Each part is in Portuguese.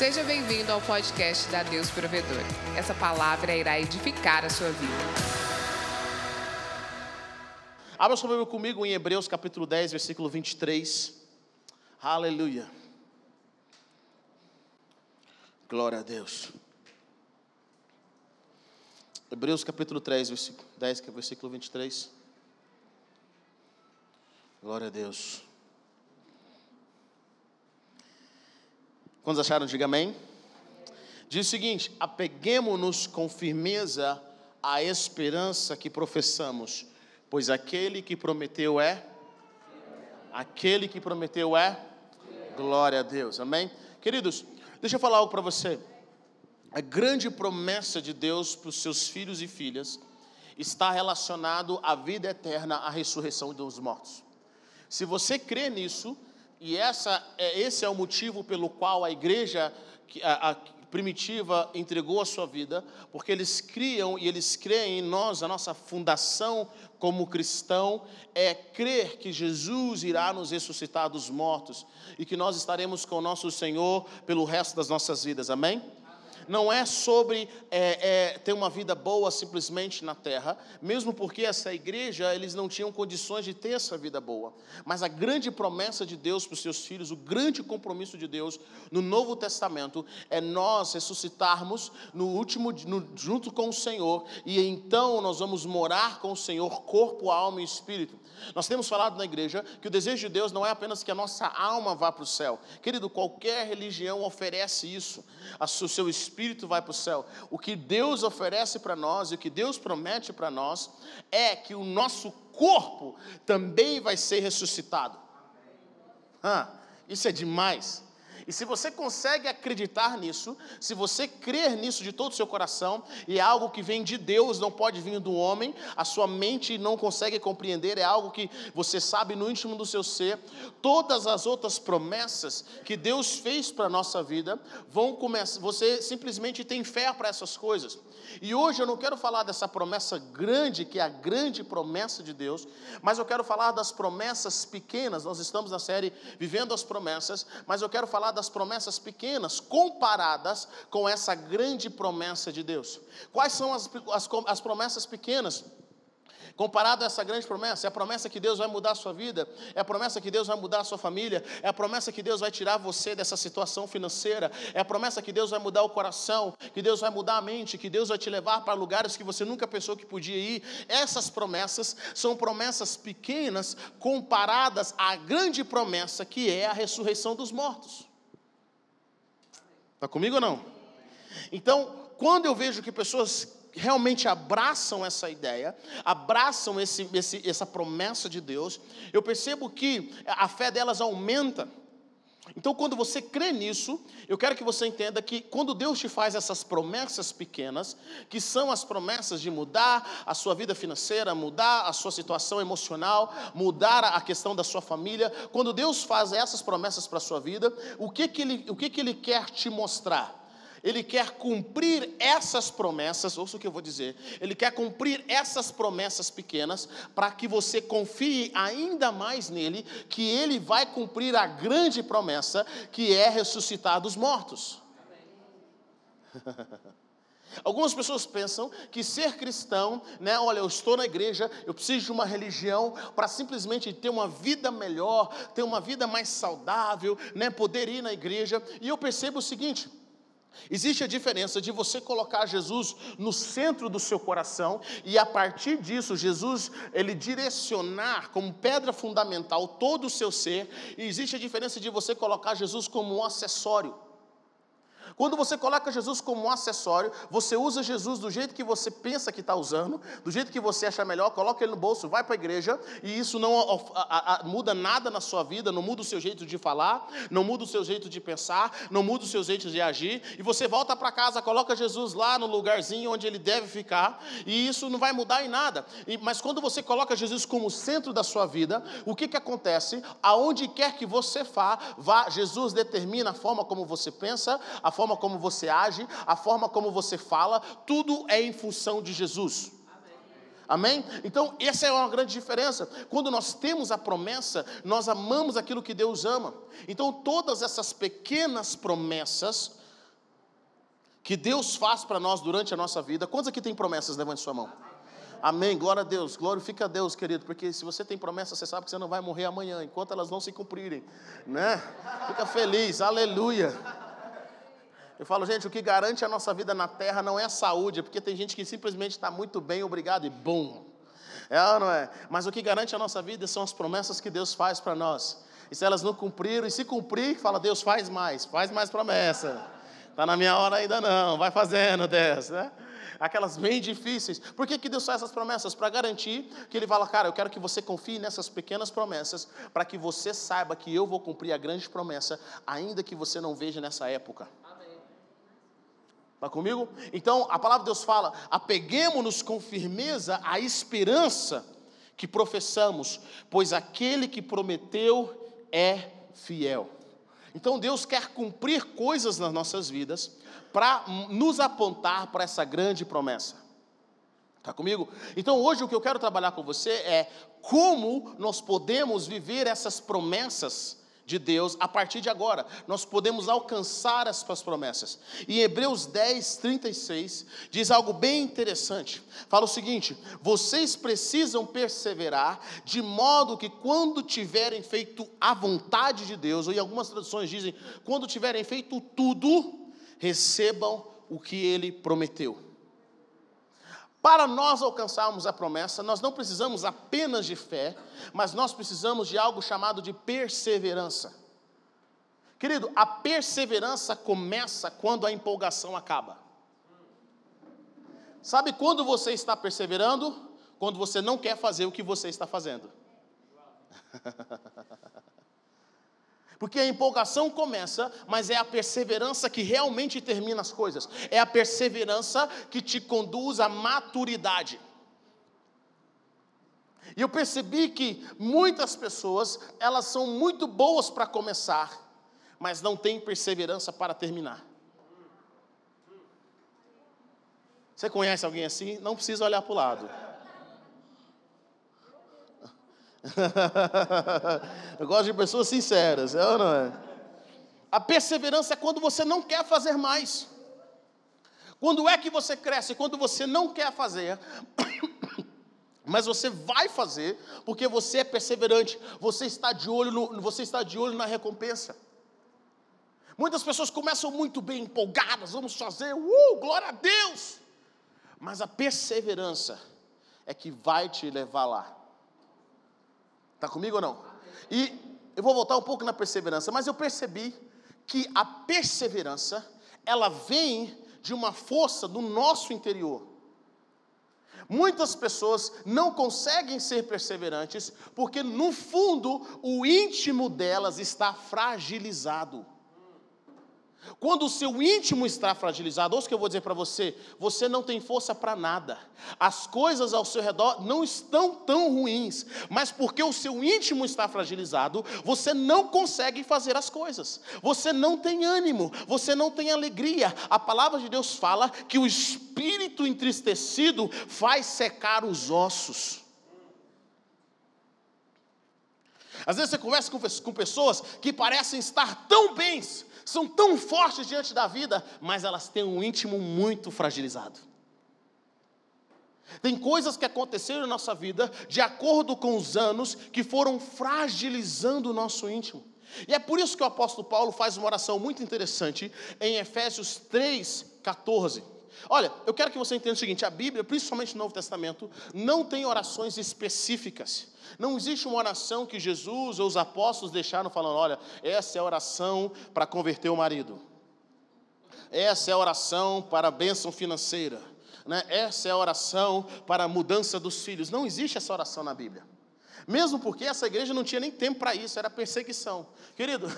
Seja bem-vindo ao podcast da Deus Provedor. Essa palavra irá edificar a sua vida. Abra sua Bíblia comigo em Hebreus capítulo 10, versículo 23. Aleluia. Glória a Deus. Hebreus capítulo 3, versículo 10, versículo 23. Glória a Deus. Quantos acharam? Diga amém. Diz o seguinte: apeguemos-nos com firmeza à esperança que professamos, pois aquele que prometeu é. Aquele que prometeu é. Glória a Deus, amém? Queridos, deixa eu falar algo para você. A grande promessa de Deus para os seus filhos e filhas está relacionado à vida eterna, à ressurreição dos mortos. Se você crê nisso, e essa, é, esse é o motivo pelo qual a igreja a, a primitiva entregou a sua vida, porque eles criam e eles creem em nós, a nossa fundação como cristão é crer que Jesus irá nos ressuscitar dos mortos e que nós estaremos com o nosso Senhor pelo resto das nossas vidas, amém? Não é sobre é, é, ter uma vida boa simplesmente na terra, mesmo porque essa igreja, eles não tinham condições de ter essa vida boa. Mas a grande promessa de Deus para os seus filhos, o grande compromisso de Deus no Novo Testamento, é nós ressuscitarmos no último, no, junto com o Senhor, e então nós vamos morar com o Senhor, corpo, alma e espírito. Nós temos falado na igreja que o desejo de Deus não é apenas que a nossa alma vá para o céu. Querido, qualquer religião oferece isso. O seu espírito vai para o céu. O que Deus oferece para nós e o que Deus promete para nós é que o nosso corpo também vai ser ressuscitado. Ah, isso é demais. E se você consegue acreditar nisso, se você crer nisso de todo o seu coração, e é algo que vem de Deus, não pode vir do homem, a sua mente não consegue compreender, é algo que você sabe no íntimo do seu ser, todas as outras promessas que Deus fez para a nossa vida vão começar, você simplesmente tem fé para essas coisas. E hoje eu não quero falar dessa promessa grande, que é a grande promessa de Deus, mas eu quero falar das promessas pequenas. Nós estamos na série Vivendo as Promessas, mas eu quero falar das promessas pequenas comparadas com essa grande promessa de Deus. Quais são as, as, as promessas pequenas? Comparado a essa grande promessa, é a promessa que Deus vai mudar a sua vida, é a promessa que Deus vai mudar a sua família, é a promessa que Deus vai tirar você dessa situação financeira, é a promessa que Deus vai mudar o coração, que Deus vai mudar a mente, que Deus vai te levar para lugares que você nunca pensou que podia ir. Essas promessas são promessas pequenas comparadas à grande promessa que é a ressurreição dos mortos. Está comigo ou não? Então, quando eu vejo que pessoas realmente abraçam essa ideia, abraçam esse, esse, essa promessa de Deus, eu percebo que a fé delas aumenta. Então, quando você crê nisso, eu quero que você entenda que quando Deus te faz essas promessas pequenas, que são as promessas de mudar a sua vida financeira, mudar a sua situação emocional, mudar a questão da sua família, quando Deus faz essas promessas para a sua vida, o que, que, ele, o que, que Ele quer te mostrar? Ele quer cumprir essas promessas, ouça o que eu vou dizer. Ele quer cumprir essas promessas pequenas para que você confie ainda mais nele, que ele vai cumprir a grande promessa que é ressuscitar dos mortos. Algumas pessoas pensam que ser cristão, né, olha, eu estou na igreja, eu preciso de uma religião para simplesmente ter uma vida melhor, ter uma vida mais saudável, né, poder ir na igreja. E eu percebo o seguinte: Existe a diferença de você colocar Jesus no centro do seu coração e a partir disso Jesus ele direcionar como pedra fundamental todo o seu ser, e existe a diferença de você colocar Jesus como um acessório. Quando você coloca Jesus como um acessório, você usa Jesus do jeito que você pensa que está usando, do jeito que você acha melhor, coloca ele no bolso, vai para a igreja, e isso não a, a, muda nada na sua vida, não muda o seu jeito de falar, não muda o seu jeito de pensar, não muda o seu jeito de agir, e você volta para casa, coloca Jesus lá no lugarzinho onde ele deve ficar, e isso não vai mudar em nada. E, mas quando você coloca Jesus como centro da sua vida, o que, que acontece? Aonde quer que você vá, vá, Jesus determina a forma como você pensa, a forma como você age, a forma como você fala, tudo é em função de Jesus. Amém? Então, essa é uma grande diferença. Quando nós temos a promessa, nós amamos aquilo que Deus ama. Então, todas essas pequenas promessas que Deus faz para nós durante a nossa vida. Quantos aqui tem promessas? Levante sua mão. Amém. Glória a Deus. Glorifica a Deus, querido, porque se você tem promessa, você sabe que você não vai morrer amanhã, enquanto elas não se cumprirem, né? Fica feliz. Aleluia. Eu falo, gente, o que garante a nossa vida na terra não é a saúde, porque tem gente que simplesmente está muito bem, obrigado, e bum. É ou não é? Mas o que garante a nossa vida são as promessas que Deus faz para nós. E se elas não cumpriram, e se cumprir, fala, Deus faz mais, faz mais promessa. Está na minha hora ainda não, vai fazendo dessa, né? Aquelas bem difíceis. Por que, que Deus faz essas promessas? Para garantir que Ele fala, cara, eu quero que você confie nessas pequenas promessas, para que você saiba que eu vou cumprir a grande promessa, ainda que você não veja nessa época. Está comigo? Então, a palavra de Deus fala: apeguemos-nos com firmeza à esperança que professamos, pois aquele que prometeu é fiel. Então, Deus quer cumprir coisas nas nossas vidas para nos apontar para essa grande promessa. Está comigo? Então, hoje o que eu quero trabalhar com você é como nós podemos viver essas promessas de Deus a partir de agora. Nós podemos alcançar essas promessas. E Hebreus 10, 36 diz algo bem interessante. Fala o seguinte: vocês precisam perseverar, de modo que quando tiverem feito a vontade de Deus, ou em algumas traduções dizem, quando tiverem feito tudo, recebam o que ele prometeu. Para nós alcançarmos a promessa, nós não precisamos apenas de fé, mas nós precisamos de algo chamado de perseverança. Querido, a perseverança começa quando a empolgação acaba. Sabe quando você está perseverando? Quando você não quer fazer o que você está fazendo. Porque a empolgação começa, mas é a perseverança que realmente termina as coisas. É a perseverança que te conduz à maturidade. E eu percebi que muitas pessoas, elas são muito boas para começar, mas não têm perseverança para terminar. Você conhece alguém assim? Não precisa olhar para o lado. Eu gosto de pessoas sinceras, é ou não é? A perseverança é quando você não quer fazer mais. Quando é que você cresce? Quando você não quer fazer, mas você vai fazer, porque você é perseverante, você está de olho, no, você está de olho na recompensa. Muitas pessoas começam muito bem empolgadas, vamos fazer, uh, glória a Deus. Mas a perseverança é que vai te levar lá. Está comigo ou não? E eu vou voltar um pouco na perseverança, mas eu percebi que a perseverança, ela vem de uma força do nosso interior. Muitas pessoas não conseguem ser perseverantes porque, no fundo, o íntimo delas está fragilizado. Quando o seu íntimo está fragilizado, ouça o que eu vou dizer para você: você não tem força para nada. As coisas ao seu redor não estão tão ruins, mas porque o seu íntimo está fragilizado, você não consegue fazer as coisas. Você não tem ânimo, você não tem alegria. A palavra de Deus fala que o espírito entristecido faz secar os ossos. Às vezes você conversa com pessoas que parecem estar tão bens, são tão fortes diante da vida, mas elas têm um íntimo muito fragilizado. Tem coisas que aconteceram na nossa vida de acordo com os anos que foram fragilizando o nosso íntimo. E é por isso que o apóstolo Paulo faz uma oração muito interessante em Efésios 3, 14. Olha, eu quero que você entenda o seguinte: a Bíblia, principalmente no Novo Testamento, não tem orações específicas. Não existe uma oração que Jesus ou os apóstolos deixaram falando: olha, essa é a oração para converter o marido. Essa é a oração para a bênção financeira. Né? Essa é a oração para a mudança dos filhos. Não existe essa oração na Bíblia. Mesmo porque essa igreja não tinha nem tempo para isso, era perseguição. Querido,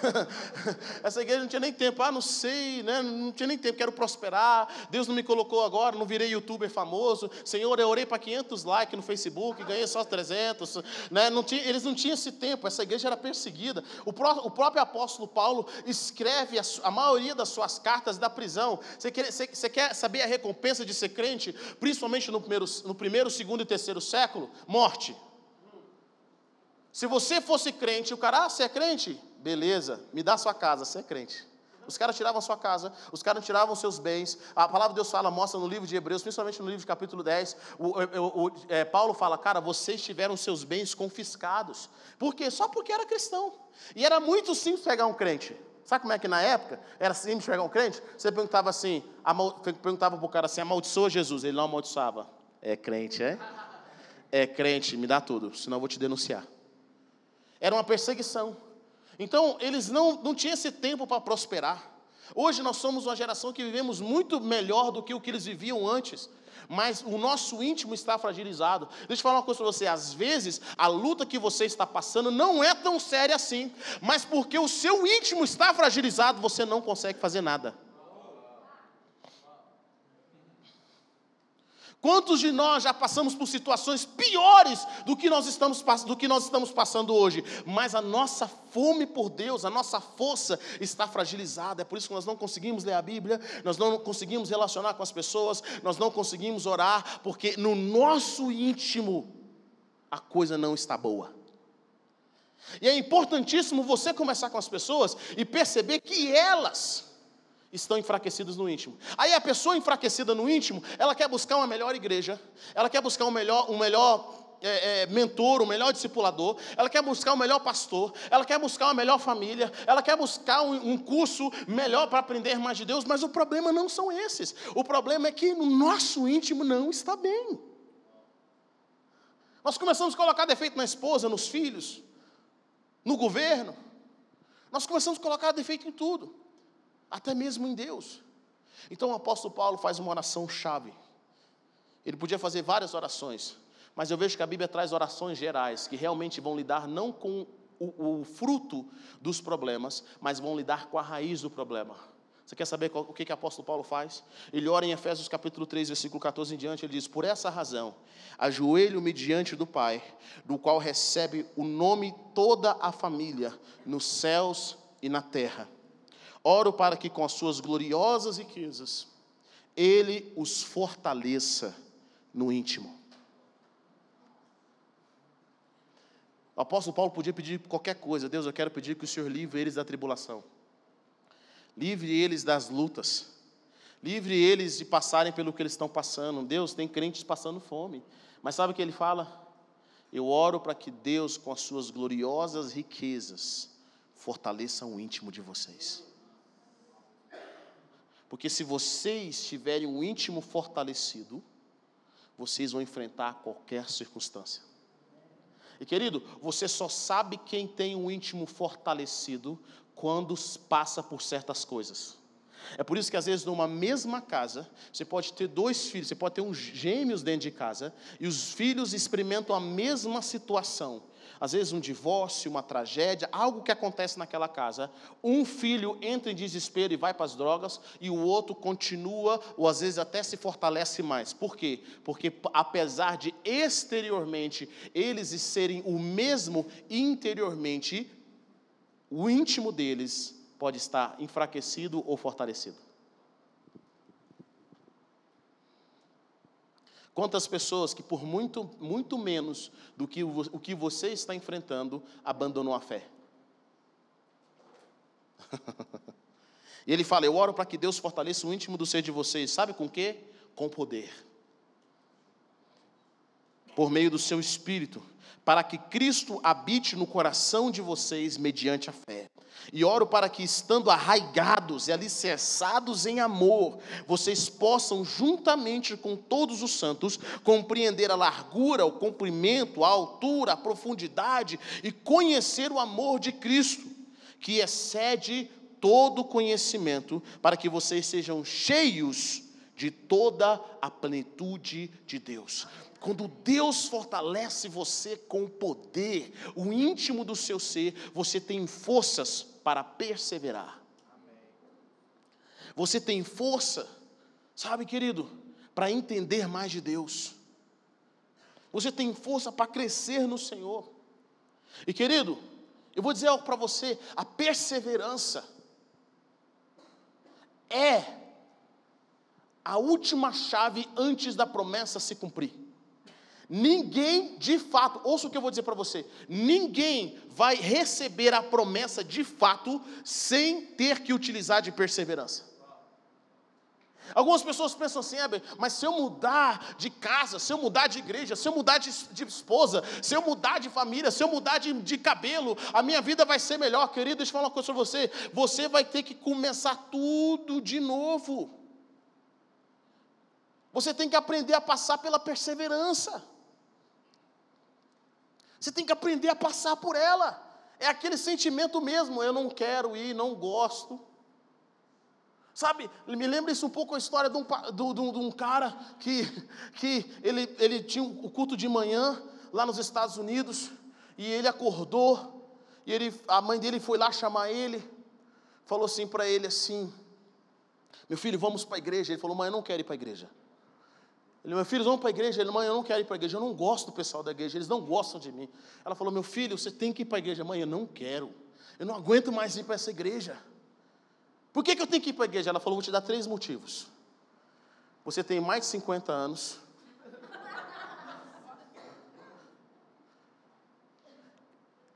essa igreja não tinha nem tempo, ah, não sei, né? não tinha nem tempo, quero prosperar, Deus não me colocou agora, não virei youtuber famoso, Senhor, eu orei para 500 likes no Facebook, ganhei só 300, né? não tinha, eles não tinham esse tempo, essa igreja era perseguida. O, pró, o próprio apóstolo Paulo escreve a, a, maioria das suas cartas da prisão. Você quer, você, você quer saber a recompensa de ser crente, principalmente no primeiro, no primeiro, segundo e terceiro século? Morte. Se você fosse crente, o cara, ah, você é crente? Beleza, me dá sua casa, você é crente. Os caras tiravam sua casa, os caras tiravam seus bens. A palavra de Deus fala, mostra no livro de Hebreus, principalmente no livro de capítulo 10. O, o, o é, Paulo fala, cara, vocês tiveram seus bens confiscados. Por quê? Só porque era cristão. E era muito simples pegar um crente. Sabe como é que na época era simples pegar um crente? Você perguntava assim, perguntava para o cara assim, amaldiçoa Jesus. Ele não amaldiçoava. É crente, é? É crente, me dá tudo, senão eu vou te denunciar. Era uma perseguição. Então, eles não, não tinham esse tempo para prosperar. Hoje nós somos uma geração que vivemos muito melhor do que o que eles viviam antes, mas o nosso íntimo está fragilizado. Deixa eu falar uma coisa para você: às vezes a luta que você está passando não é tão séria assim, mas porque o seu íntimo está fragilizado, você não consegue fazer nada. Quantos de nós já passamos por situações piores do que nós estamos, do que nós estamos passando hoje? Mas a nossa fome por Deus, a nossa força está fragilizada. É por isso que nós não conseguimos ler a Bíblia, nós não conseguimos relacionar com as pessoas, nós não conseguimos orar, porque no nosso íntimo a coisa não está boa. E é importantíssimo você começar com as pessoas e perceber que elas estão enfraquecidos no íntimo. Aí a pessoa enfraquecida no íntimo, ela quer buscar uma melhor igreja, ela quer buscar um melhor, um melhor é, é, mentor, um melhor discipulador, ela quer buscar um melhor pastor, ela quer buscar uma melhor família, ela quer buscar um, um curso melhor para aprender mais de Deus, mas o problema não são esses. O problema é que no nosso íntimo não está bem. Nós começamos a colocar defeito na esposa, nos filhos, no governo. Nós começamos a colocar defeito em tudo até mesmo em Deus. Então o apóstolo Paulo faz uma oração chave. Ele podia fazer várias orações, mas eu vejo que a Bíblia traz orações gerais que realmente vão lidar não com o, o fruto dos problemas, mas vão lidar com a raiz do problema. Você quer saber qual, o que, que o apóstolo Paulo faz? Ele ora em Efésios capítulo 3, versículo 14 em diante, ele diz: Por essa razão, ajoelho-me diante do Pai, do qual recebe o nome toda a família, nos céus e na terra Oro para que com as suas gloriosas riquezas ele os fortaleça no íntimo. O apóstolo Paulo podia pedir qualquer coisa. Deus, eu quero pedir que o Senhor livre eles da tribulação. Livre eles das lutas. Livre eles de passarem pelo que eles estão passando. Deus, tem crentes passando fome. Mas sabe o que ele fala? Eu oro para que Deus, com as suas gloriosas riquezas, fortaleça o íntimo de vocês. Porque se vocês tiverem um íntimo fortalecido, vocês vão enfrentar qualquer circunstância. E querido, você só sabe quem tem um íntimo fortalecido quando passa por certas coisas. É por isso que às vezes numa mesma casa, você pode ter dois filhos, você pode ter uns gêmeos dentro de casa, e os filhos experimentam a mesma situação às vezes um divórcio, uma tragédia, algo que acontece naquela casa. Um filho entra em desespero e vai para as drogas, e o outro continua, ou às vezes até se fortalece mais. Por quê? Porque apesar de exteriormente eles serem o mesmo, interiormente, o íntimo deles pode estar enfraquecido ou fortalecido. Quantas pessoas que por muito, muito menos do que o, que você está enfrentando, abandonam a fé? e ele fala: Eu oro para que Deus fortaleça o íntimo do ser de vocês. Sabe com quê? Com poder. Por meio do seu espírito, para que Cristo habite no coração de vocês mediante a fé. E oro para que, estando arraigados e alicerçados em amor, vocês possam, juntamente com todos os santos, compreender a largura, o comprimento, a altura, a profundidade e conhecer o amor de Cristo, que excede todo conhecimento, para que vocês sejam cheios de toda a plenitude de Deus. Quando Deus fortalece você com o poder, o íntimo do seu ser, você tem forças para perseverar. Você tem força, sabe, querido, para entender mais de Deus. Você tem força para crescer no Senhor. E querido, eu vou dizer algo para você: a perseverança é a última chave antes da promessa se cumprir. Ninguém, de fato, ouça o que eu vou dizer para você: ninguém vai receber a promessa de fato sem ter que utilizar de perseverança. Algumas pessoas pensam assim, ah, mas se eu mudar de casa, se eu mudar de igreja, se eu mudar de, de esposa, se eu mudar de família, se eu mudar de, de, cabelo, a minha vida vai ser melhor. Querido, deixa eu falar uma coisa para você: você vai ter que começar tudo de novo. Você tem que aprender a passar pela perseverança. Você tem que aprender a passar por ela. É aquele sentimento mesmo, eu não quero ir, não gosto. Sabe, me lembra isso um pouco a história de um, de, um cara que, que ele, ele tinha o culto de manhã lá nos Estados Unidos, e ele acordou, e ele, a mãe dele foi lá chamar ele, falou assim para ele assim, meu filho, vamos para a igreja. Ele falou, mãe, eu não quero ir para a igreja. Ele, meu filho, vamos para a igreja. Ele, mãe, eu não quero ir para a igreja. Eu não gosto do pessoal da igreja. Eles não gostam de mim. Ela falou, meu filho, você tem que ir para a igreja. Mãe, eu não quero. Eu não aguento mais ir para essa igreja. Por que, que eu tenho que ir para a igreja? Ela falou, vou te dar três motivos. Você tem mais de 50 anos.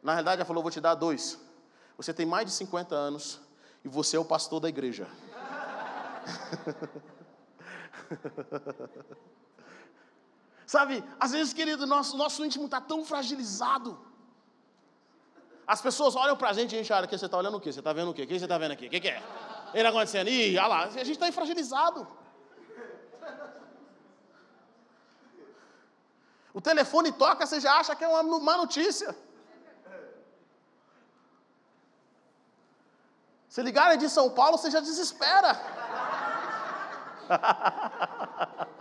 Na realidade, ela falou, vou te dar dois. Você tem mais de 50 anos e você é o pastor da igreja. Sabe, às vezes, querido, nosso, nosso íntimo está tão fragilizado. As pessoas olham para a gente e a gente olha, que você está olhando o quê? Você está vendo o quê? O que você está vendo aqui? O que, que é? Ele acontecendo? Ih, olha lá, a gente está fragilizado. O telefone toca, você já acha que é uma má notícia. Se ligarem de São Paulo, você já desespera.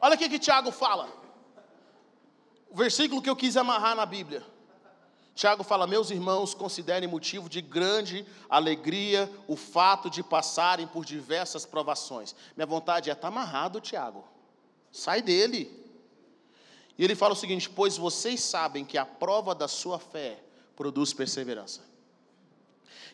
Olha o que Tiago fala. O versículo que eu quis amarrar na Bíblia. Tiago fala: Meus irmãos, considerem motivo de grande alegria o fato de passarem por diversas provações. Minha vontade é estar tá amarrado, Tiago. Sai dele. E ele fala o seguinte: Pois vocês sabem que a prova da sua fé produz perseverança.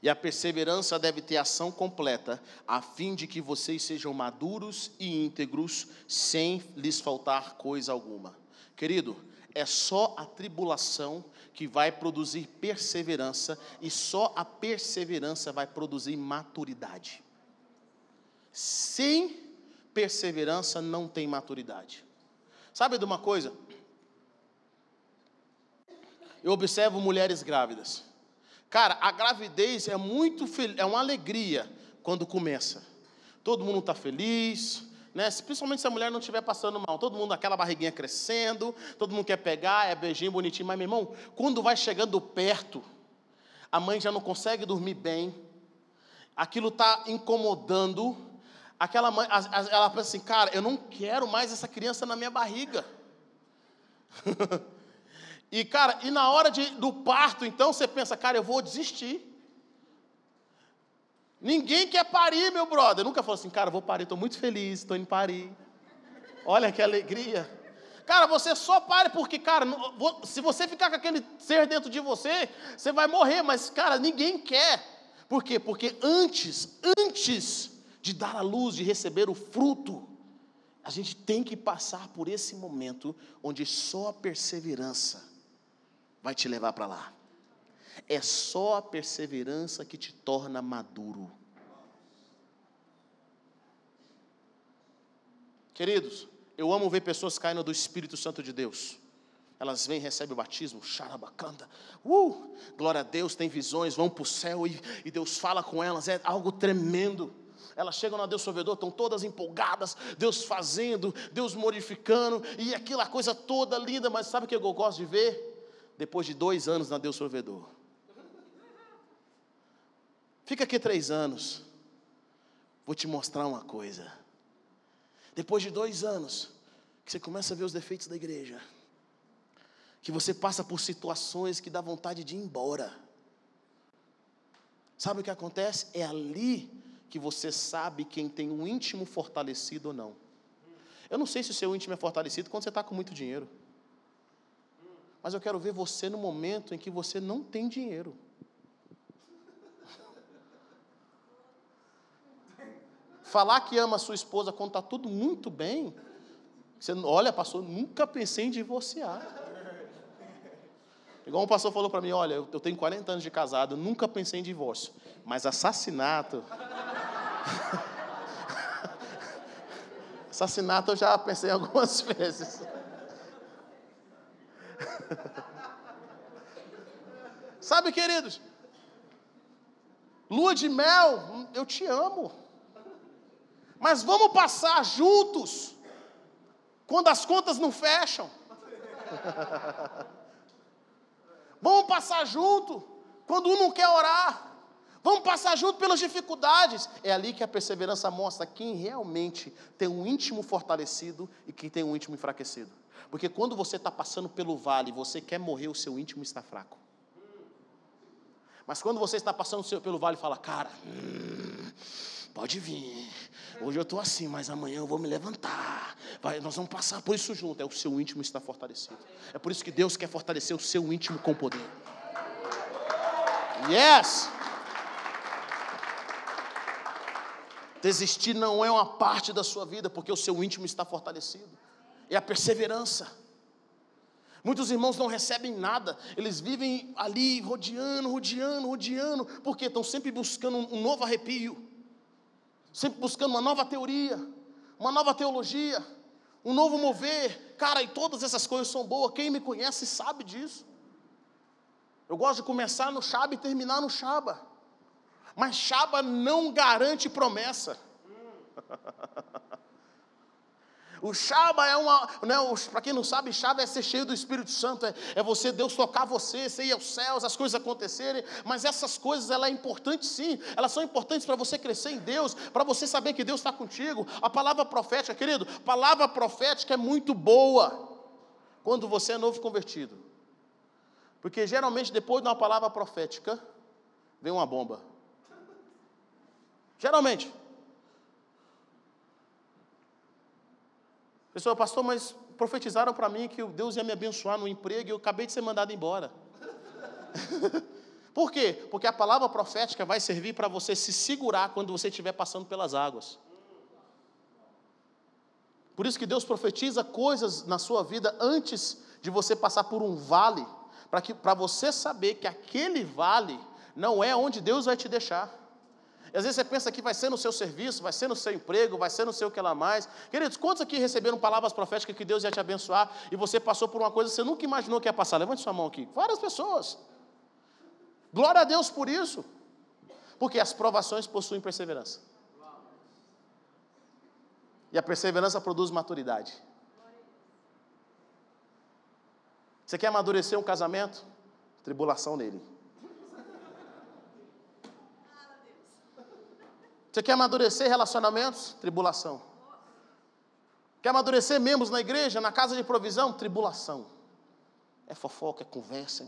E a perseverança deve ter ação completa, a fim de que vocês sejam maduros e íntegros, sem lhes faltar coisa alguma. Querido, é só a tribulação que vai produzir perseverança, e só a perseverança vai produzir maturidade. Sem perseverança não tem maturidade. Sabe de uma coisa? Eu observo mulheres grávidas. Cara, a gravidez é muito é uma alegria quando começa. Todo mundo está feliz, né? Principalmente se a mulher não estiver passando mal. Todo mundo aquela barriguinha crescendo, todo mundo quer pegar, é beijinho bonitinho, mas meu irmão, quando vai chegando perto, a mãe já não consegue dormir bem. Aquilo está incomodando. Aquela mãe, ela pensa assim, cara, eu não quero mais essa criança na minha barriga. E, cara, e na hora de, do parto, então, você pensa, cara, eu vou desistir. Ninguém quer parir, meu brother. Nunca falou assim, cara, vou parir, estou muito feliz, estou indo parir. Olha que alegria. Cara, você só pare porque, cara, se você ficar com aquele ser dentro de você, você vai morrer, mas, cara, ninguém quer. Por quê? Porque antes, antes de dar a luz, de receber o fruto, a gente tem que passar por esse momento onde só a perseverança vai te levar para lá. É só a perseverança que te torna maduro. Queridos, eu amo ver pessoas caindo do Espírito Santo de Deus. Elas vêm, recebem o batismo, xarabacanda, uh, glória a Deus, tem visões, vão para o céu e, e Deus fala com elas, é algo tremendo elas chegam na Deus Provedor, estão todas empolgadas, Deus fazendo, Deus modificando, e aquela coisa toda linda, mas sabe o que eu gosto de ver? depois de dois anos na Deus Provedor. Fica aqui três anos. Vou te mostrar uma coisa. Depois de dois anos, que você começa a ver os defeitos da igreja, que você passa por situações que dá vontade de ir embora. Sabe o que acontece? É ali que você sabe quem tem um íntimo fortalecido ou não. Eu não sei se o seu íntimo é fortalecido quando você está com muito dinheiro. Mas eu quero ver você no momento em que você não tem dinheiro. Falar que ama a sua esposa quando está tudo muito bem, você olha, pastor, nunca pensei em divorciar. Igual um pastor falou para mim, olha, eu tenho 40 anos de casado, nunca pensei em divórcio, mas assassinato. Assassinato eu já pensei algumas vezes. Sabe, queridos? Lua de mel, eu te amo. Mas vamos passar juntos quando as contas não fecham. vamos passar junto quando um não quer orar. Vamos passar junto pelas dificuldades. É ali que a perseverança mostra quem realmente tem um íntimo fortalecido e quem tem um íntimo enfraquecido. Porque quando você está passando pelo vale, você quer morrer, o seu íntimo está fraco. Mas quando você está passando pelo vale, fala, cara, hum, pode vir. Hoje eu estou assim, mas amanhã eu vou me levantar. Vai, nós vamos passar por isso junto. É o seu íntimo está fortalecido. É por isso que Deus quer fortalecer o seu íntimo com poder. Yes! Desistir não é uma parte da sua vida, porque o seu íntimo está fortalecido. É a perseverança. Muitos irmãos não recebem nada, eles vivem ali rodeando, rodeando, rodeando, porque estão sempre buscando um novo arrepio, sempre buscando uma nova teoria, uma nova teologia, um novo mover. Cara, e todas essas coisas são boas, quem me conhece sabe disso. Eu gosto de começar no Shaba e terminar no Shaba, mas Shaba não garante promessa. O Shaba é uma, né, para quem não sabe, Shaba é ser cheio do Espírito Santo, é, é, você, Deus tocar você, você ir aos céus, as coisas acontecerem, mas essas coisas, ela é importante sim, elas são importantes para você crescer em Deus, para você saber que Deus está contigo. A palavra profética, querido, palavra profética é muito boa, quando você é novo convertido, porque geralmente depois de uma palavra profética, vem uma bomba. Geralmente. Pessoal, pastor, mas profetizaram para mim que Deus ia me abençoar no emprego e eu acabei de ser mandado embora. Por quê? Porque a palavra profética vai servir para você se segurar quando você estiver passando pelas águas. Por isso que Deus profetiza coisas na sua vida antes de você passar por um vale, para você saber que aquele vale não é onde Deus vai te deixar. E às vezes você pensa que vai ser no seu serviço, vai ser no seu emprego, vai ser no seu que lá mais. Queridos, quantos aqui receberam palavras proféticas que Deus ia te abençoar e você passou por uma coisa que você nunca imaginou que ia passar? Levante sua mão aqui. Várias pessoas. Glória a Deus por isso. Porque as provações possuem perseverança. E a perseverança produz maturidade. Você quer amadurecer um casamento? Tribulação nele. Você quer amadurecer relacionamentos? Tribulação. Quer amadurecer membros na igreja, na casa de provisão? Tribulação. É fofoca, é conversa.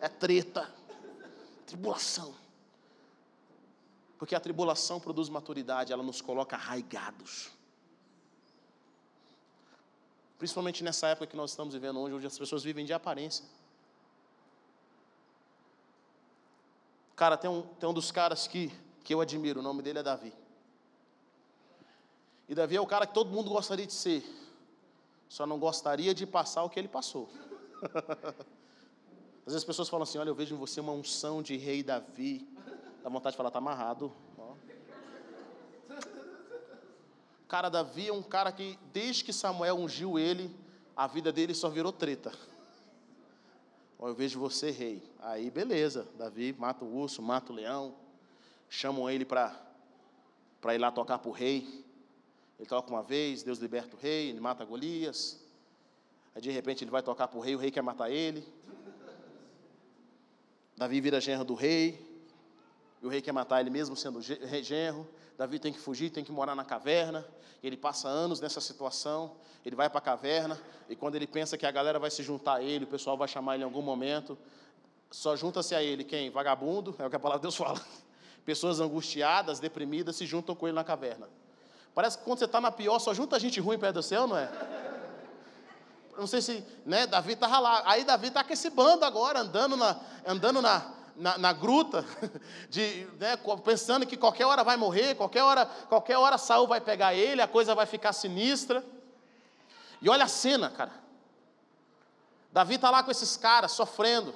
É treta. Tribulação. Porque a tribulação produz maturidade, ela nos coloca arraigados. Principalmente nessa época que nós estamos vivendo hoje, onde as pessoas vivem de aparência. Cara, tem um, tem um dos caras que, que eu admiro, o nome dele é Davi. E Davi é o cara que todo mundo gostaria de ser, só não gostaria de passar o que ele passou. Às vezes as pessoas falam assim: Olha, eu vejo em você uma unção de rei Davi. Dá vontade de falar, tá amarrado. Cara, Davi é um cara que, desde que Samuel ungiu ele, a vida dele só virou treta eu vejo você rei. Aí, beleza, Davi mata o urso, mata o leão, chamam ele para ir lá tocar para o rei. Ele toca uma vez, Deus liberta o rei, ele mata Golias. Aí, de repente, ele vai tocar para o rei, o rei quer matar ele. Davi vira genro do rei, e o rei quer matar ele mesmo sendo genro. Davi tem que fugir, tem que morar na caverna. Ele passa anos nessa situação. Ele vai para a caverna e quando ele pensa que a galera vai se juntar a ele, o pessoal vai chamar ele em algum momento, só junta-se a ele quem? Vagabundo, é o que a palavra de Deus fala. Pessoas angustiadas, deprimidas, se juntam com ele na caverna. Parece que quando você está na pior, só junta gente ruim perto do céu, não é? não sei se, né, Davi estava lá. Aí Davi está com esse bando agora, andando na, andando na, na, na gruta, de, né, pensando que qualquer hora vai morrer, qualquer hora, qualquer hora Saul vai pegar ele, a coisa vai ficar sinistra. E olha a cena, cara. Davi está lá com esses caras, sofrendo.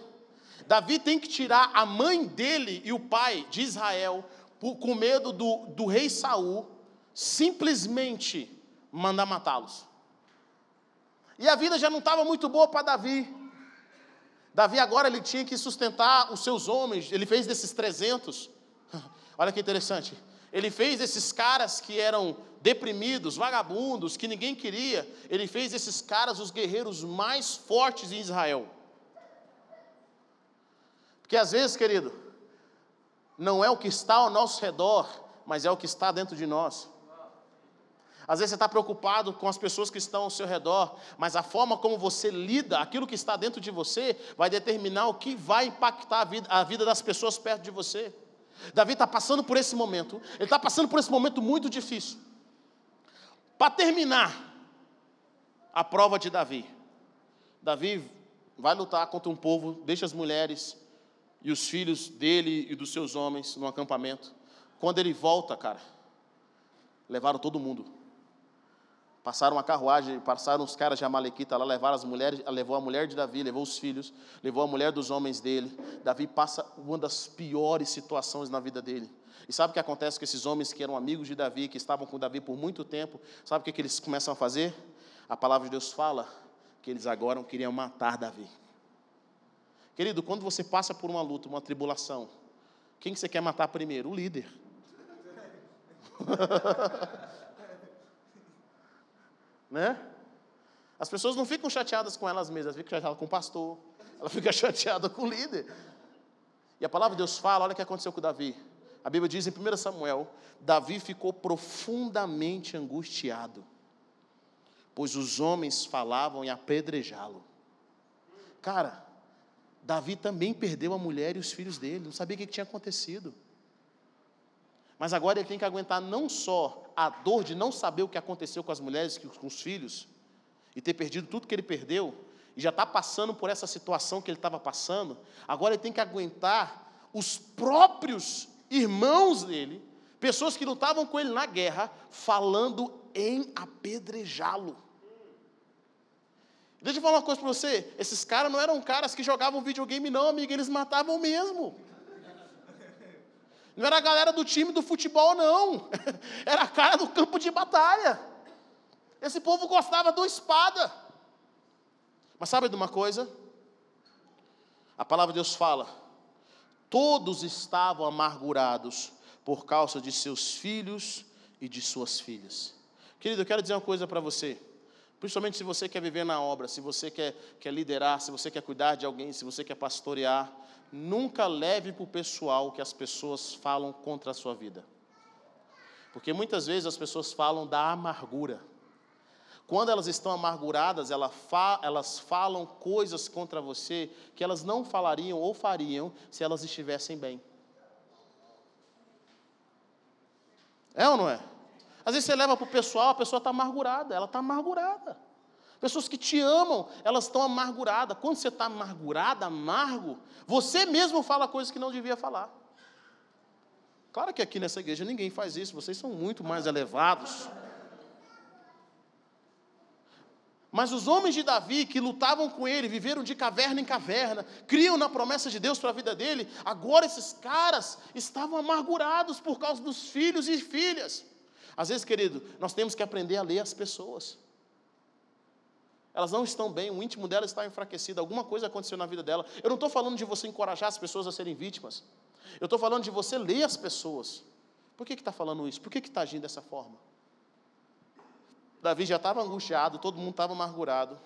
Davi tem que tirar a mãe dele e o pai de Israel, por, com medo do, do rei Saul, simplesmente mandar matá-los. E a vida já não estava muito boa para Davi. Davi agora ele tinha que sustentar os seus homens, ele fez desses 300. Olha que interessante. Ele fez esses caras que eram deprimidos, vagabundos, que ninguém queria, ele fez esses caras os guerreiros mais fortes em Israel. Porque às vezes, querido, não é o que está ao nosso redor, mas é o que está dentro de nós. Às vezes você está preocupado com as pessoas que estão ao seu redor, mas a forma como você lida, aquilo que está dentro de você, vai determinar o que vai impactar a vida, a vida das pessoas perto de você. Davi está passando por esse momento, ele está passando por esse momento muito difícil. Para terminar, a prova de Davi. Davi vai lutar contra um povo, deixa as mulheres e os filhos dele e dos seus homens no acampamento. Quando ele volta, cara, levaram todo mundo. Passaram a carruagem, passaram os caras de Amalequita lá, levaram as mulheres, levou a mulher de Davi, levou os filhos, levou a mulher dos homens dele. Davi passa uma das piores situações na vida dele. E sabe o que acontece com esses homens que eram amigos de Davi, que estavam com Davi por muito tempo? Sabe o que, que eles começam a fazer? A palavra de Deus fala que eles agora queriam matar Davi. Querido, quando você passa por uma luta, uma tribulação, quem que você quer matar primeiro? O líder. né? As pessoas não ficam chateadas com elas mesmas, ficam chateadas com o pastor, ela fica chateada com o líder. E a palavra de Deus fala, olha o que aconteceu com Davi. A Bíblia diz em 1 Samuel: Davi ficou profundamente angustiado, pois os homens falavam em apedrejá-lo. Cara, Davi também perdeu a mulher e os filhos dele, não sabia o que tinha acontecido. Mas agora ele tem que aguentar não só a dor de não saber o que aconteceu com as mulheres, com os filhos, e ter perdido tudo que ele perdeu, e já está passando por essa situação que ele estava passando, agora ele tem que aguentar os próprios irmãos dele, pessoas que lutavam com ele na guerra, falando em apedrejá-lo. Deixa eu falar uma coisa para você: esses caras não eram caras que jogavam videogame, não, amigo, eles matavam mesmo. Não era a galera do time do futebol, não. Era a cara do campo de batalha. Esse povo gostava do espada. Mas sabe de uma coisa? A palavra de Deus fala: todos estavam amargurados por causa de seus filhos e de suas filhas. Querido, eu quero dizer uma coisa para você. Principalmente se você quer viver na obra, se você quer, quer liderar, se você quer cuidar de alguém, se você quer pastorear, nunca leve para o pessoal que as pessoas falam contra a sua vida. Porque muitas vezes as pessoas falam da amargura. Quando elas estão amarguradas, elas falam coisas contra você que elas não falariam ou fariam se elas estivessem bem. É ou não é? Às vezes você leva para o pessoal, a pessoa está amargurada, ela está amargurada. Pessoas que te amam, elas estão amarguradas. Quando você está amargurada, amargo, você mesmo fala coisas que não devia falar. Claro que aqui nessa igreja ninguém faz isso, vocês são muito mais elevados. Mas os homens de Davi que lutavam com ele, viveram de caverna em caverna, criam na promessa de Deus para a vida dele, agora esses caras estavam amargurados por causa dos filhos e filhas. Às vezes, querido, nós temos que aprender a ler as pessoas. Elas não estão bem, o íntimo dela está enfraquecido, alguma coisa aconteceu na vida dela. Eu não estou falando de você encorajar as pessoas a serem vítimas. Eu estou falando de você ler as pessoas. Por que está falando isso? Por que está agindo dessa forma? Davi já estava angustiado, todo mundo estava amargurado.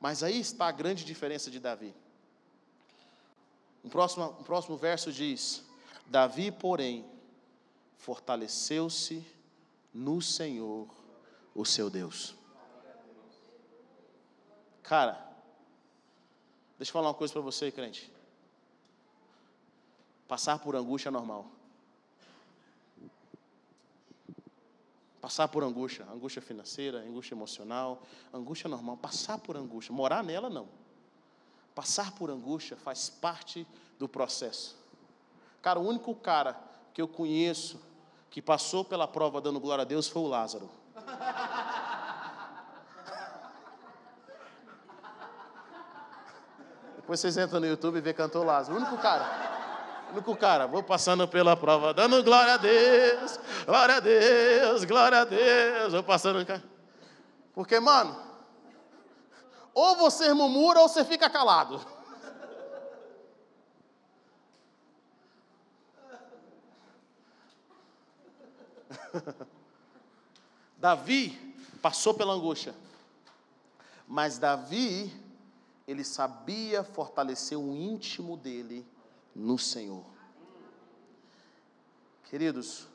Mas aí está a grande diferença de Davi. O próximo, o próximo verso diz: Davi, porém, fortaleceu-se no Senhor, o seu Deus. Cara, deixa eu falar uma coisa para você, crente. Passar por angústia é normal. Passar por angústia, angústia financeira, angústia emocional, angústia normal, passar por angústia, morar nela não. Passar por angústia faz parte do processo. Cara, o único cara que eu conheço que passou pela prova dando glória a Deus foi o Lázaro. Depois vocês entram no YouTube e vê cantor Lázaro. O único cara. Único cara. Vou passando pela prova, dando glória a Deus, glória a Deus, glória a Deus. Vou passando. Porque, mano, ou você murmura ou você fica calado. Davi passou pela angústia, mas Davi, ele sabia fortalecer o íntimo dele no Senhor. Queridos,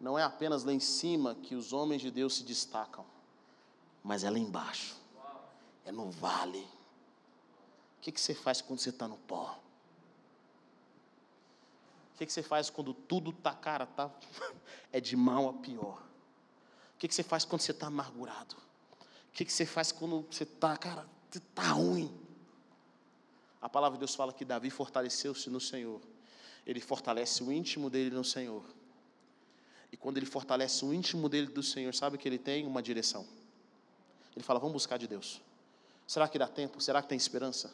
não é apenas lá em cima que os homens de Deus se destacam, mas é lá embaixo, é no vale. O que, você faz quando você está no pó? O que, que você faz quando tudo tá, cara, tá, é de mal a pior? O que, que você faz quando você está amargurado? O que, que você faz quando você está, cara, está ruim? A palavra de Deus fala que Davi fortaleceu-se no Senhor. Ele fortalece o íntimo dele no Senhor. E quando ele fortalece o íntimo dele do Senhor, sabe que ele tem uma direção. Ele fala: Vamos buscar de Deus. Será que dá tempo? Será que tem esperança?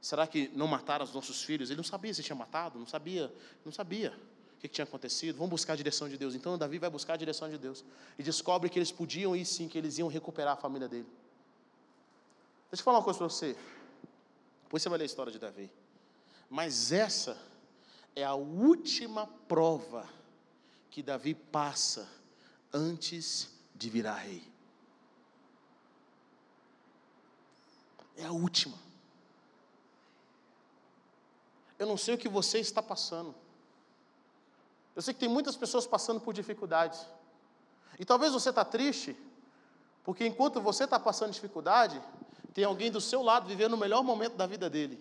Será que não mataram os nossos filhos? Ele não sabia se tinha matado, não sabia, não sabia o que tinha acontecido. Vamos buscar a direção de Deus. Então Davi vai buscar a direção de Deus e descobre que eles podiam ir sim, que eles iam recuperar a família dele. Deixa eu falar uma coisa para você. Depois você vai ler a história de Davi. Mas essa é a última prova que Davi passa antes de virar rei. É a última. Eu não sei o que você está passando. Eu sei que tem muitas pessoas passando por dificuldades. E talvez você está triste, porque enquanto você está passando dificuldade, tem alguém do seu lado vivendo o melhor momento da vida dele.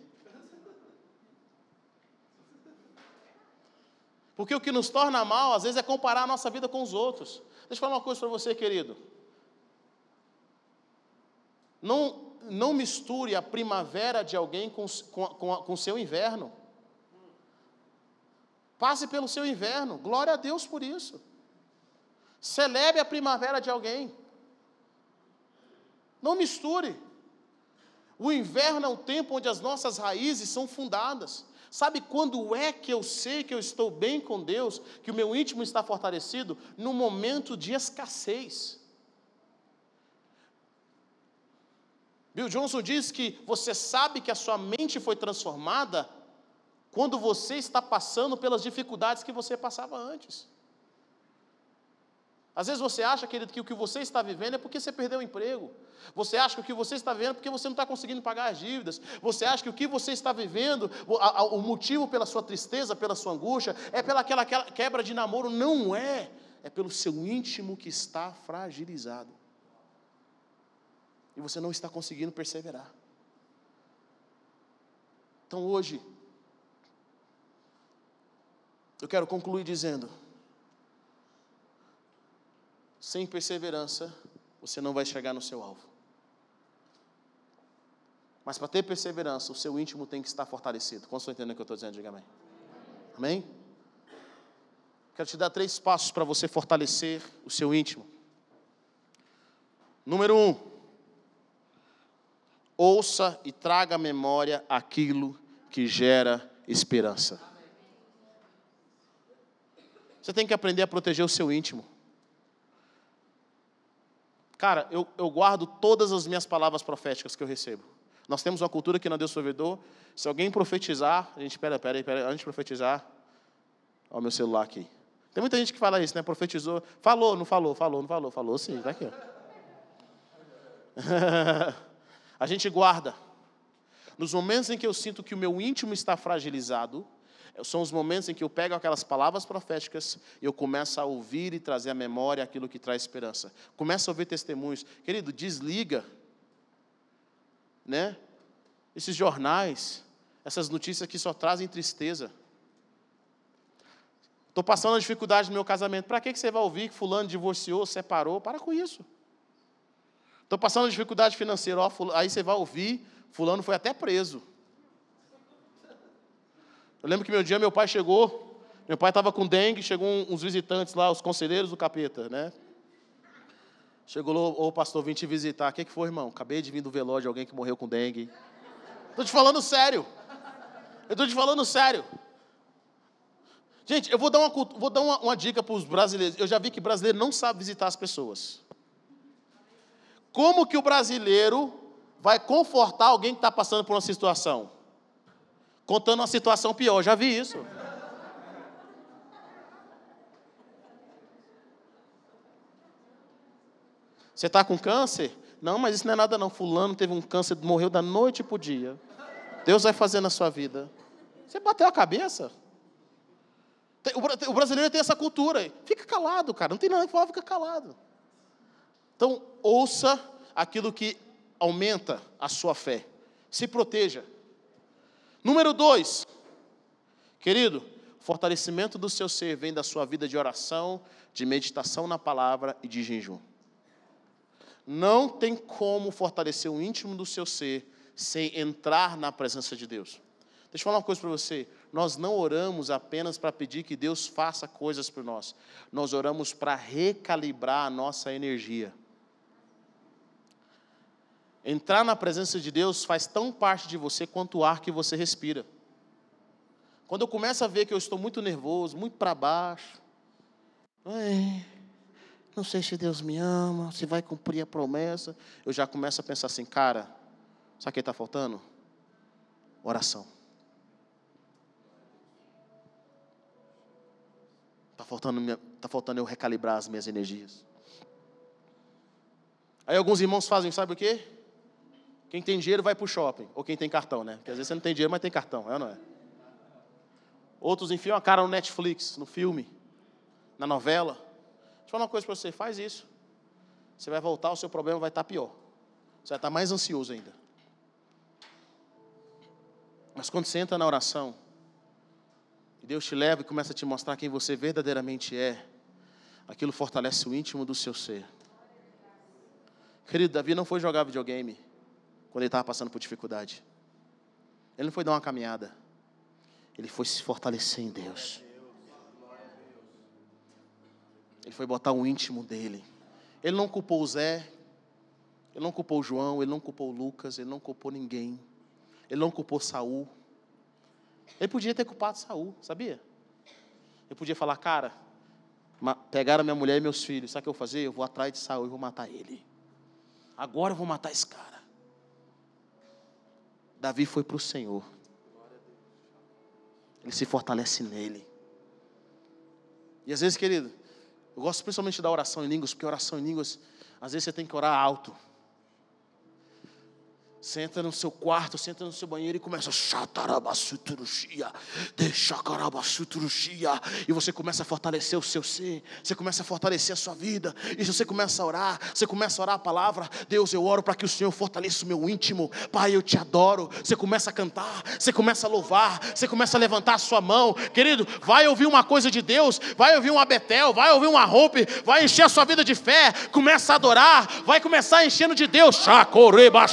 Porque o que nos torna mal, às vezes, é comparar a nossa vida com os outros. Deixa eu falar uma coisa para você, querido. Não, não misture a primavera de alguém com o seu inverno. Passe pelo seu inverno. Glória a Deus por isso. Celebre a primavera de alguém. Não misture. O inverno é um tempo onde as nossas raízes são fundadas. Sabe quando é que eu sei que eu estou bem com Deus, que o meu íntimo está fortalecido? No momento de escassez. Bill Johnson diz que você sabe que a sua mente foi transformada quando você está passando pelas dificuldades que você passava antes. Às vezes você acha, querido, que o que você está vivendo é porque você perdeu o emprego. Você acha que o que você está vivendo é porque você não está conseguindo pagar as dívidas. Você acha que o que você está vivendo, o, o motivo pela sua tristeza, pela sua angústia, é pela aquela quebra de namoro. Não é. É pelo seu íntimo que está fragilizado. E você não está conseguindo perseverar. Então hoje, eu quero concluir dizendo: sem perseverança, você não vai chegar no seu alvo. Mas para ter perseverança, o seu íntimo tem que estar fortalecido. Como estão entendendo o que eu estou dizendo? Diga amém. Amém? Quero te dar três passos para você fortalecer o seu íntimo. Número um, ouça e traga à memória aquilo que gera esperança. Você tem que aprender a proteger o seu íntimo. Cara, eu, eu guardo todas as minhas palavras proféticas que eu recebo. Nós temos uma cultura aqui na Deus Provedor. Se alguém profetizar, a gente, espera, espera, espera, antes de profetizar, olha o meu celular aqui. Tem muita gente que fala isso, né? Profetizou. Falou, não falou, falou, não falou, falou sim, vai aqui. a gente guarda. Nos momentos em que eu sinto que o meu íntimo está fragilizado, são os momentos em que eu pego aquelas palavras proféticas e eu começo a ouvir e trazer à memória aquilo que traz esperança. Começa a ouvir testemunhos. Querido, desliga. Né? Esses jornais, essas notícias que só trazem tristeza. Estou passando a dificuldade no meu casamento. Para que você vai ouvir que fulano divorciou, separou? Para com isso. Estou passando dificuldade financeira. Aí você vai ouvir, fulano foi até preso. Eu lembro que meu dia meu pai chegou, meu pai estava com dengue, chegou uns visitantes lá, os conselheiros do capeta, né? Chegou lá, ô pastor, vim te visitar. O que, que foi, irmão? Acabei de vir do velório de alguém que morreu com dengue. Estou te falando sério. Eu estou te falando sério. Gente, eu vou dar uma, vou dar uma, uma dica para os brasileiros. Eu já vi que brasileiro não sabe visitar as pessoas. Como que o brasileiro vai confortar alguém que está passando por uma situação? Contando uma situação pior, já vi isso. Você está com câncer? Não, mas isso não é nada não. Fulano teve um câncer, morreu da noite para o dia. Deus vai fazer na sua vida. Você bateu a cabeça? O brasileiro tem essa cultura. Fica calado, cara. Não tem nada que falar, fica calado. Então, ouça aquilo que aumenta a sua fé. Se proteja. Número dois, querido, fortalecimento do seu ser vem da sua vida de oração, de meditação na palavra e de jejum. Não tem como fortalecer o íntimo do seu ser sem entrar na presença de Deus. Deixa eu falar uma coisa para você. Nós não oramos apenas para pedir que Deus faça coisas por nós. Nós oramos para recalibrar a nossa energia. Entrar na presença de Deus faz tão parte de você quanto o ar que você respira. Quando eu começo a ver que eu estou muito nervoso, muito para baixo, não sei se Deus me ama, se vai cumprir a promessa, eu já começo a pensar assim, cara, sabe o que está faltando? Oração. Está faltando, tá faltando eu recalibrar as minhas energias. Aí alguns irmãos fazem, sabe o quê? Quem tem dinheiro vai para o shopping, ou quem tem cartão, né? Porque às vezes você não tem dinheiro, mas tem cartão, é ou não é? Outros enfiam a cara no Netflix, no filme, na novela. Deixa eu falar uma coisa para você, faz isso. Você vai voltar, o seu problema vai estar tá pior. Você vai estar tá mais ansioso ainda. Mas quando você entra na oração, e Deus te leva e começa a te mostrar quem você verdadeiramente é, aquilo fortalece o íntimo do seu ser. Querido, Davi não foi jogar videogame quando ele estava passando por dificuldade. Ele não foi dar uma caminhada. Ele foi se fortalecer em Deus. Ele foi botar o íntimo dele. Ele não culpou o Zé, ele não culpou o João, ele não culpou o Lucas, ele não culpou ninguém. Ele não culpou Saul. Ele podia ter culpado Saul, sabia? Ele podia falar, cara, pegaram minha mulher e meus filhos, sabe o que eu vou fazer? Eu vou atrás de Saul e vou matar ele. Agora eu vou matar esse cara. Davi foi para o Senhor. Ele se fortalece nele. E às vezes, querido, eu gosto principalmente da oração em línguas, porque oração em línguas, às vezes você tem que orar alto. Entra no seu quarto, entra no seu banheiro e começa e você começa a fortalecer o seu ser, você começa a fortalecer a sua vida, e se você começa a orar, você começa a orar a palavra, Deus, eu oro para que o Senhor fortaleça o meu íntimo, Pai, eu te adoro. Você começa a cantar, você começa a louvar, você começa a levantar a sua mão, querido, vai ouvir uma coisa de Deus, vai ouvir uma Betel, vai ouvir uma roupa, vai encher a sua vida de fé, começa a adorar, vai começar enchendo de Deus, Chacoreba,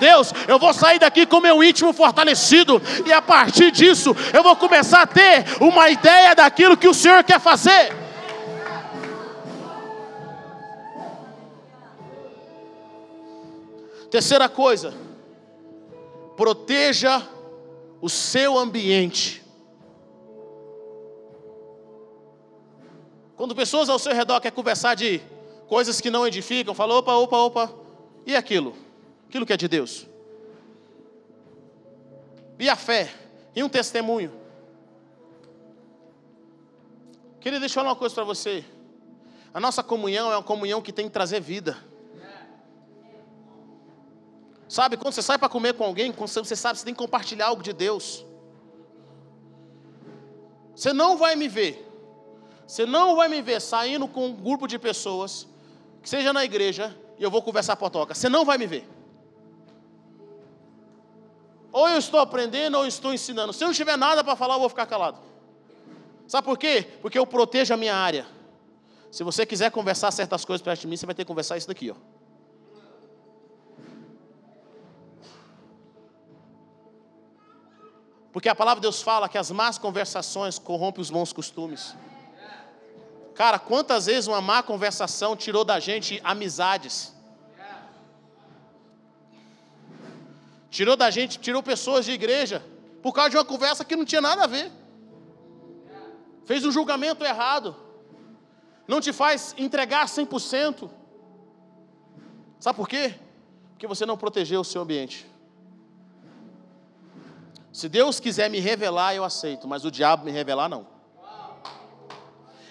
Deus, eu vou sair daqui com meu íntimo fortalecido, e a partir disso eu vou começar a ter uma ideia daquilo que o Senhor quer fazer. Terceira coisa, proteja o seu ambiente. Quando pessoas ao seu redor querem conversar de coisas que não edificam, fala, opa, opa, opa, e aquilo? Aquilo que é de Deus. E a fé, e um testemunho. Queria deixar uma coisa para você. A nossa comunhão é uma comunhão que tem que trazer vida. Sabe, quando você sai para comer com alguém, você sabe, você tem que compartilhar algo de Deus. Você não vai me ver. Você não vai me ver saindo com um grupo de pessoas, que seja na igreja, e eu vou conversar potoca. Você não vai me ver. Ou eu estou aprendendo ou eu estou ensinando. Se eu não tiver nada para falar, eu vou ficar calado. Sabe por quê? Porque eu protejo a minha área. Se você quiser conversar certas coisas perto de mim, você vai ter que conversar isso daqui, ó. Porque a palavra de Deus fala que as más conversações corrompem os bons costumes. Cara, quantas vezes uma má conversação tirou da gente amizades? Tirou da gente, tirou pessoas de igreja por causa de uma conversa que não tinha nada a ver. Fez um julgamento errado. Não te faz entregar 100%. Sabe por quê? Porque você não protegeu o seu ambiente. Se Deus quiser me revelar, eu aceito, mas o diabo me revelar, não.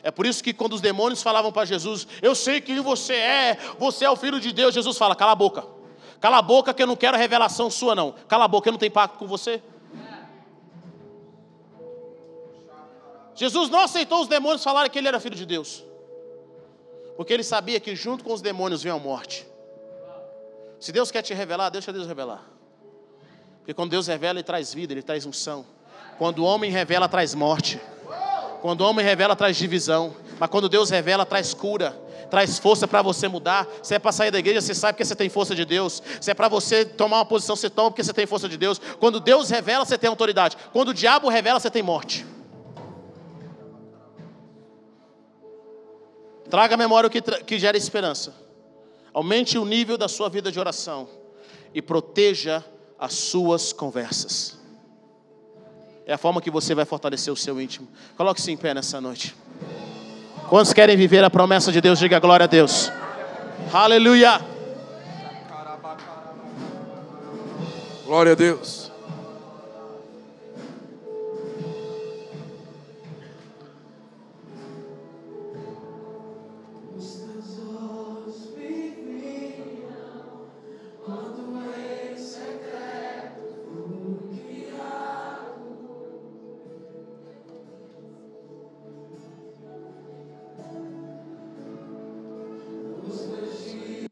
É por isso que quando os demônios falavam para Jesus, eu sei quem você é, você é o filho de Deus, Jesus fala, cala a boca. Cala a boca que eu não quero revelação sua, não. Cala a boca, eu não tenho pacto com você. Jesus não aceitou os demônios falarem que ele era filho de Deus. Porque ele sabia que junto com os demônios vinha a morte. Se Deus quer te revelar, deixa Deus revelar. Porque quando Deus revela, Ele traz vida, Ele traz unção. Quando o homem revela, traz morte. Quando o homem revela, traz divisão. Mas quando Deus revela, traz cura. Traz força para você mudar. Se é para sair da igreja, você sabe que você tem força de Deus. Se é para você tomar uma posição, você toma porque você tem força de Deus. Quando Deus revela, você tem autoridade. Quando o diabo revela, você tem morte. Traga a memória o que, que gera esperança. Aumente o nível da sua vida de oração. E proteja as suas conversas. É a forma que você vai fortalecer o seu íntimo. Coloque-se em pé nessa noite. Quantos querem viver a promessa de Deus? Diga glória a Deus. Aleluia. Glória a Deus.